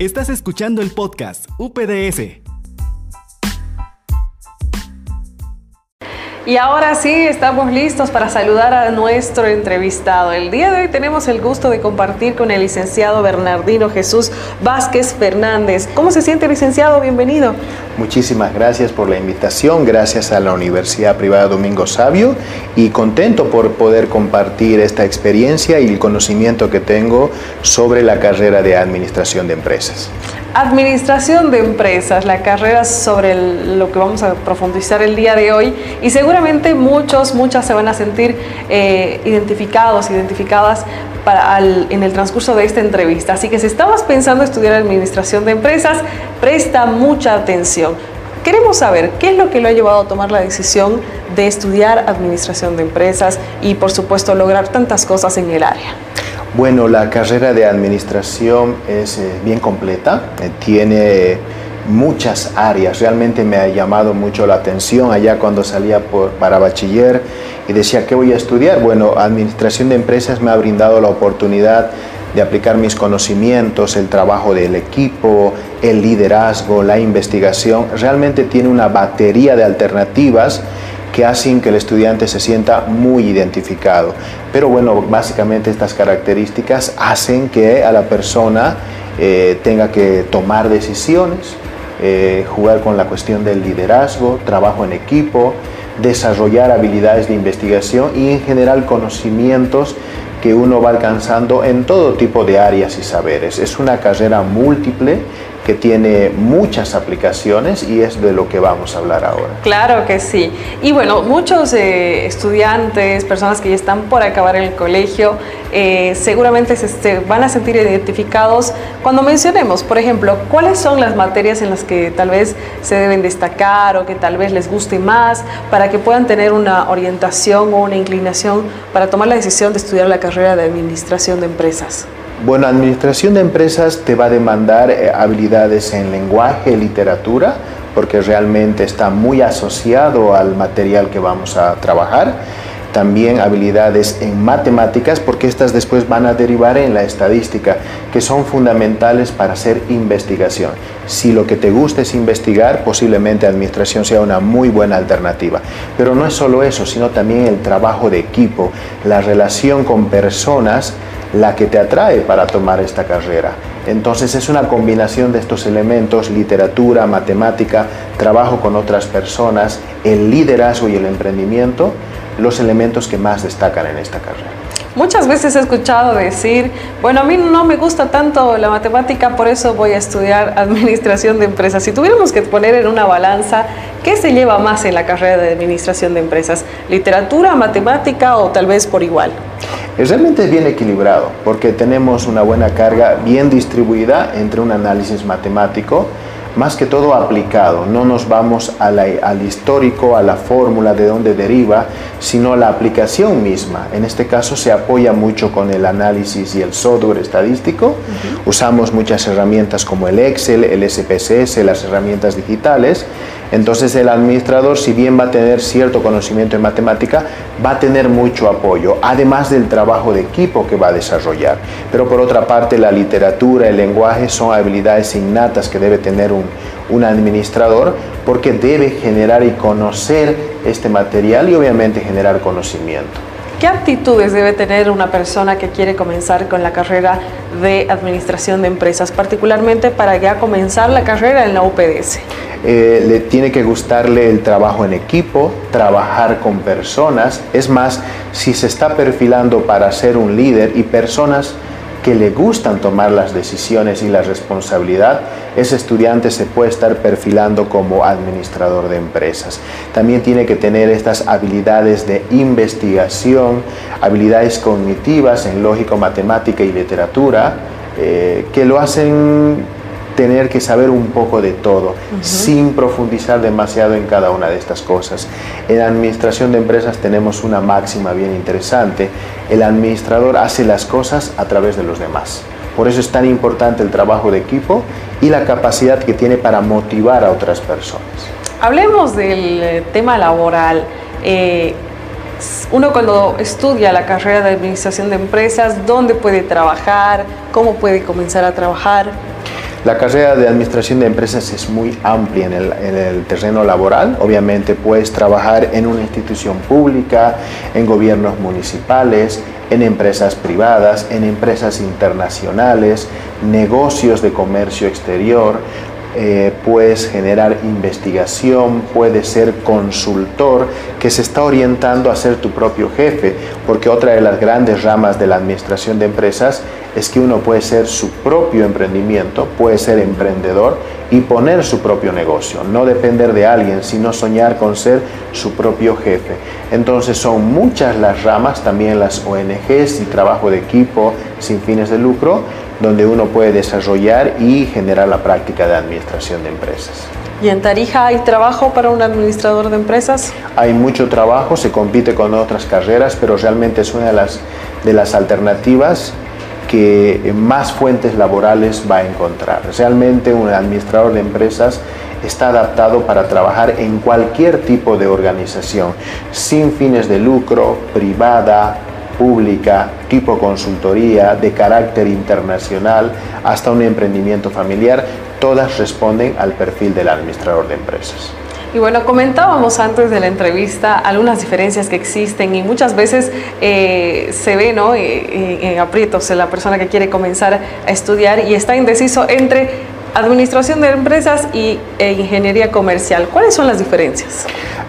Estás escuchando el podcast UPDS. Y ahora sí, estamos listos para saludar a nuestro entrevistado. El día de hoy tenemos el gusto de compartir con el licenciado Bernardino Jesús Vázquez Fernández. ¿Cómo se siente, licenciado? Bienvenido. Muchísimas gracias por la invitación, gracias a la Universidad Privada Domingo Sabio y contento por poder compartir esta experiencia y el conocimiento que tengo sobre la carrera de Administración de Empresas. Administración de empresas, la carrera sobre lo que vamos a profundizar el día de hoy y seguramente muchos, muchas se van a sentir eh, identificados, identificadas para en el transcurso de esta entrevista. Así que si estabas pensando estudiar Administración de Empresas, presta mucha atención. Queremos saber qué es lo que lo ha llevado a tomar la decisión de estudiar Administración de Empresas y por supuesto lograr tantas cosas en el área. Bueno, la carrera de administración es eh, bien completa, eh, tiene muchas áreas, realmente me ha llamado mucho la atención allá cuando salía para bachiller y decía, ¿qué voy a estudiar? Bueno, administración de empresas me ha brindado la oportunidad de aplicar mis conocimientos, el trabajo del equipo, el liderazgo, la investigación, realmente tiene una batería de alternativas que hacen que el estudiante se sienta muy identificado. Pero bueno, básicamente estas características hacen que a la persona eh, tenga que tomar decisiones, eh, jugar con la cuestión del liderazgo, trabajo en equipo, desarrollar habilidades de investigación y en general conocimientos que uno va alcanzando en todo tipo de áreas y saberes. Es una carrera múltiple que tiene muchas aplicaciones y es de lo que vamos a hablar ahora. Claro que sí. Y bueno, muchos eh, estudiantes, personas que ya están por acabar el colegio, eh, seguramente se, van a sentir identificados cuando mencionemos, por ejemplo, cuáles son las materias en las que tal vez se deben destacar o que tal vez les guste más para que puedan tener una orientación o una inclinación para tomar la decisión de estudiar la carrera de administración de empresas. Bueno, administración de empresas te va a demandar eh, habilidades en lenguaje, literatura, porque realmente está muy asociado al material que vamos a trabajar. También habilidades en matemáticas, porque estas después van a derivar en la estadística, que son fundamentales para hacer investigación. Si lo que te gusta es investigar, posiblemente administración sea una muy buena alternativa. Pero no es solo eso, sino también el trabajo de equipo, la relación con personas, la que te atrae para tomar esta carrera. Entonces es una combinación de estos elementos, literatura, matemática, trabajo con otras personas, el liderazgo y el emprendimiento, los elementos que más destacan en esta carrera. Muchas veces he escuchado decir, bueno, a mí no me gusta tanto la matemática, por eso voy a estudiar administración de empresas. Si tuviéramos que poner en una balanza, ¿qué se lleva más en la carrera de administración de empresas? ¿Literatura, matemática o tal vez por igual? Realmente es bien equilibrado porque tenemos una buena carga bien distribuida entre un análisis matemático, más que todo aplicado. No nos vamos al histórico, a la fórmula de dónde deriva, sino la aplicación misma. En este caso se apoya mucho con el análisis y el software estadístico. Usamos muchas herramientas como el Excel, el SPSS, las herramientas digitales entonces el administrador, si bien va a tener cierto conocimiento en matemática, va a tener mucho apoyo, además del trabajo de equipo que va a desarrollar. Pero por otra parte, la literatura, el lenguaje son habilidades innatas que debe tener un, un administrador porque debe generar y conocer este material y obviamente generar conocimiento. ¿Qué aptitudes debe tener una persona que quiere comenzar con la carrera de administración de empresas, particularmente para ya comenzar la carrera en la UPDS? Eh, le tiene que gustarle el trabajo en equipo, trabajar con personas. Es más, si se está perfilando para ser un líder y personas que le gustan tomar las decisiones y la responsabilidad, ese estudiante se puede estar perfilando como administrador de empresas. También tiene que tener estas habilidades de investigación, habilidades cognitivas en lógico, matemática y literatura, eh, que lo hacen tener que saber un poco de todo, sin profundizar demasiado en cada una de estas cosas. En administración de empresas tenemos una máxima bien interesante, el administrador hace las cosas a través de los demás. Por eso es tan importante el trabajo de equipo y la capacidad que tiene para motivar a otras personas. Hablemos del eh, tema laboral. Eh, uno cuando estudia la carrera de administración de empresas, ¿dónde puede trabajar? ¿Cómo puede comenzar a trabajar? La carrera de administración de empresas es muy amplia en el, en el, terreno laboral. Obviamente puedes trabajar en una institución pública, en gobiernos municipales, en empresas privadas, en empresas internacionales, negocios de comercio exterior, eh, puedes generar investigación, puedes ser consultor que se está orientando a ser tu propio jefe, porque otra de las grandes ramas de la administración de empresas es que uno puede ser su propio emprendimiento, puede ser emprendedor y poner su propio negocio, no depender de alguien, sino soñar con ser su propio jefe. Entonces son muchas las ramas, también las ONGs y trabajo de equipo sin fines de lucro, donde uno puede desarrollar y generar la práctica de administración de empresas. ¿Y en Tarija hay trabajo para un administrador de empresas? Hay mucho trabajo, se compite con otras carreras, pero realmente es una de las, de las alternativas que más fuentes laborales va a encontrar. Realmente un administrador de empresas está adaptado para trabajar en cualquier tipo de organización, sin fines de lucro, privada, pública, tipo consultoría, de carácter internacional, hasta un emprendimiento familiar, todas responden al perfil del administrador de empresas. Y bueno, comentábamos antes de la entrevista algunas diferencias que existen y muchas veces eh, se ve ¿no? Eh, en aprietos la persona que quiere comenzar a estudiar y está indeciso entre administración de empresas y, e ingeniería comercial. ¿Cuáles son las diferencias?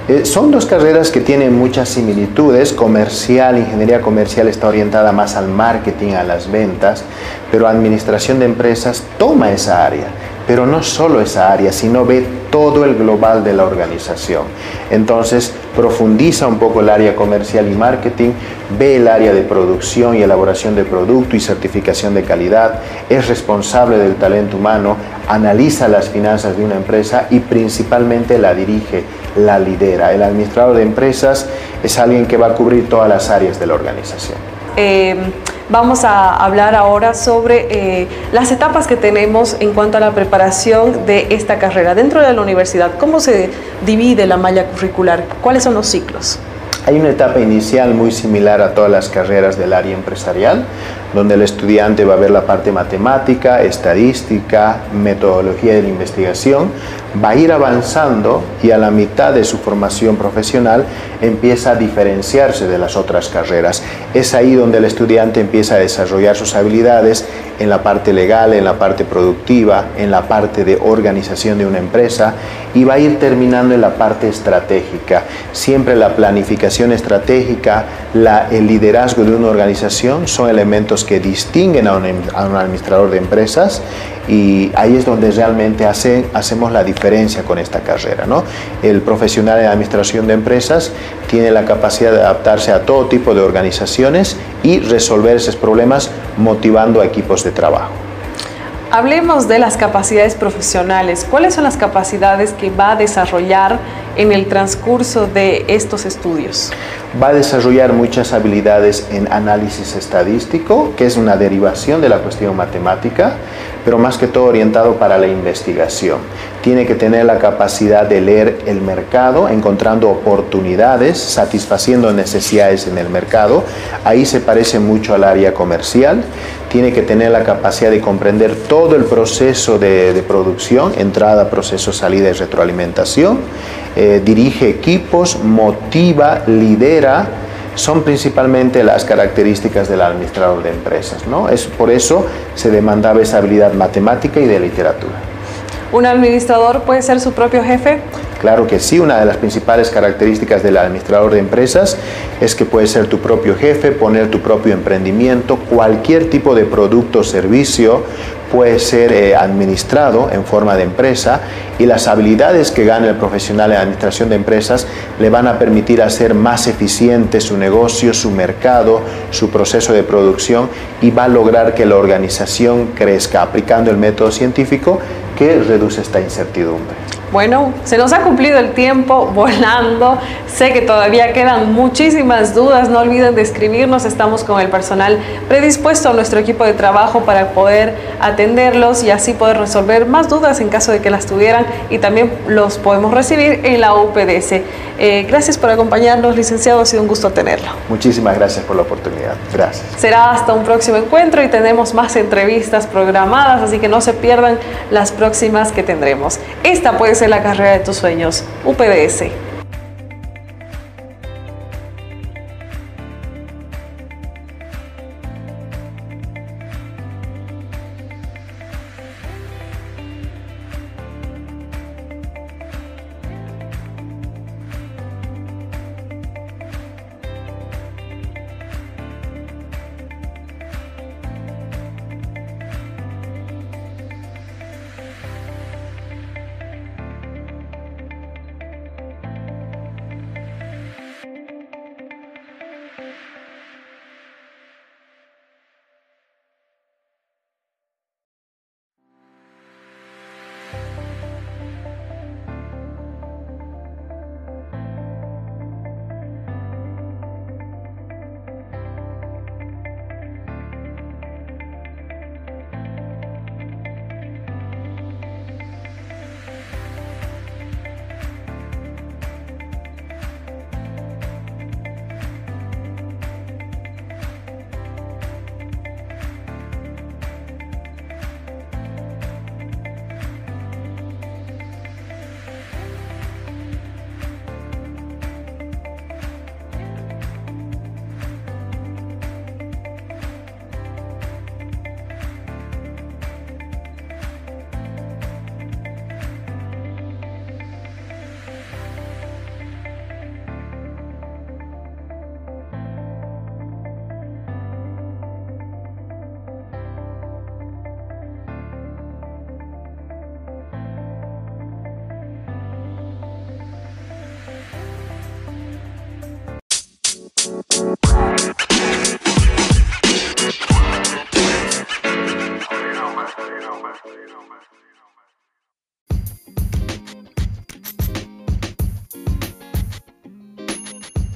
Eh, son dos carreras que tienen muchas similitudes. Comercial, ingeniería comercial está orientada más al marketing, a las ventas, pero administración de empresas toma esa área pero no solo esa área, sino ve todo el global de la organización. Entonces, profundiza un poco el área comercial y marketing, ve el área de producción y elaboración de producto y certificación de calidad, es responsable del talento humano, analiza las finanzas de una empresa y principalmente la dirige, la lidera. El administrador de empresas es alguien que va a cubrir todas las áreas de la organización. Eh, vamos a hablar ahora sobre eh, las etapas que tenemos en cuanto a la preparación de esta carrera dentro de la universidad. ¿Cómo se divide la malla curricular? ¿Cuáles son los ciclos? Hay una etapa inicial muy similar a todas las carreras del área empresarial, donde el estudiante va a ver la parte matemática, estadística, metodología de la investigación, va a ir avanzando y a la mitad de su formación profesional empieza a diferenciarse de las otras carreras. Es ahí donde el estudiante empieza a desarrollar sus habilidades en la parte legal, en la parte productiva, en la parte de organización de una empresa y va a ir terminando en la parte estratégica. Siempre la planificación estratégica, el liderazgo de una organización son elementos que distinguen a un, a un administrador de empresas y ahí es donde realmente hace, hacemos la diferencia con esta carrera. ¿no? El profesional en administración de empresas tiene la capacidad de adaptarse a todo tipo de organizaciones y resolver esos problemas motivando a equipos de trabajo. Hablemos de las capacidades profesionales. ¿Cuáles son las capacidades que va a desarrollar en el transcurso de estos estudios? Va a desarrollar muchas habilidades en análisis estadístico, que es una derivación de la cuestión matemática, pero más que todo orientado para la investigación. Tiene que tener la capacidad de leer el mercado, encontrando oportunidades, satisfaciendo necesidades en el mercado. Ahí se parece mucho al área comercial. Tiene que tener la capacidad de comprender todo el proceso de, producción, entrada, proceso, salida y retroalimentación. Eh, dirige equipos, motiva, lidera son principalmente las características del administrador de empresas. ¿no? Es, por eso se demandaba esa habilidad matemática y de literatura. ¿Un administrador puede ser su propio jefe? Claro que sí, una de las principales características del administrador de empresas es que puedes ser tu propio jefe, poner tu propio emprendimiento, cualquier tipo de producto o servicio puede ser eh, administrado en forma de empresa y las habilidades que gana el profesional en administración de empresas le van a permitir hacer más eficiente su negocio, su mercado, su proceso de producción y va a lograr que la organización crezca aplicando el método científico que reduce esta incertidumbre. Bueno, se nos ha cumplido el tiempo volando. Sé que todavía quedan muchísimas dudas. No olviden de escribirnos. Estamos con el personal predispuesto a nuestro equipo de trabajo para poder atenderlos y así poder resolver más dudas en caso de que las tuvieran y también los podemos recibir en la UPDS. Eh, gracias por acompañarnos, licenciado. Ha sido un gusto tenerlo. Muchísimas gracias por la oportunidad. Gracias. Será hasta un próximo encuentro y tenemos más entrevistas programadas, así que no se pierdan las próximas que tendremos. Esta puede la carrera de tus sueños, UPDS.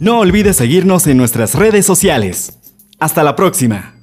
No olvides seguirnos en nuestras redes sociales. Hasta la próxima.